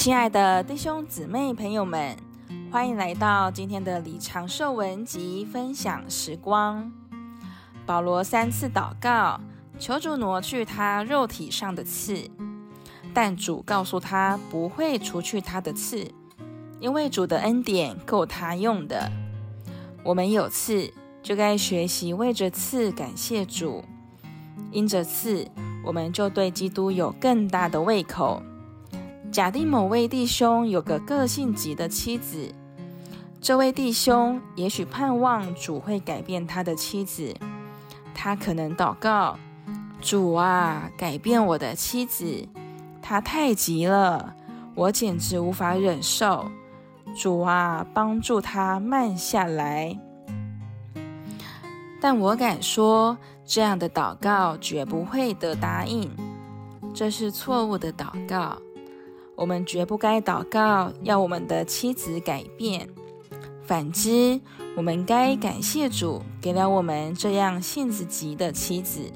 亲爱的弟兄姊妹朋友们，欢迎来到今天的李长寿文集分享时光。保罗三次祷告，求主挪去他肉体上的刺，但主告诉他不会除去他的刺，因为主的恩典够他用的。我们有刺，就该学习为着刺感谢主，因着刺，我们就对基督有更大的胃口。假定某位弟兄有个个性急的妻子，这位弟兄也许盼望主会改变他的妻子。他可能祷告：“主啊，改变我的妻子，她太急了，我简直无法忍受。主啊，帮助她慢下来。”但我敢说，这样的祷告绝不会得答应，这是错误的祷告。我们绝不该祷告要我们的妻子改变。反之，我们该感谢主给了我们这样性子急的妻子。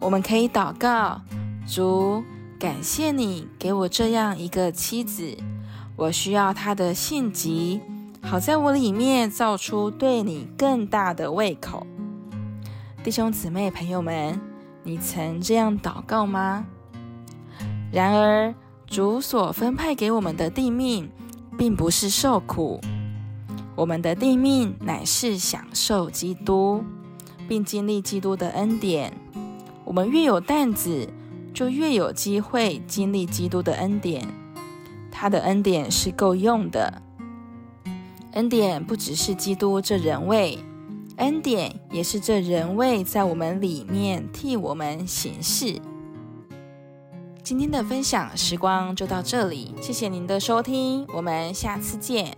我们可以祷告：主，感谢你给我这样一个妻子，我需要她的性急，好在我里面造出对你更大的胃口。弟兄姊妹朋友们，你曾这样祷告吗？然而，主所分派给我们的地命，并不是受苦。我们的地命乃是享受基督，并经历基督的恩典。我们越有担子，就越有机会经历基督的恩典。他的恩典是够用的。恩典不只是基督这人位，恩典也是这人位在我们里面替我们行事。今天的分享时光就到这里，谢谢您的收听，我们下次见。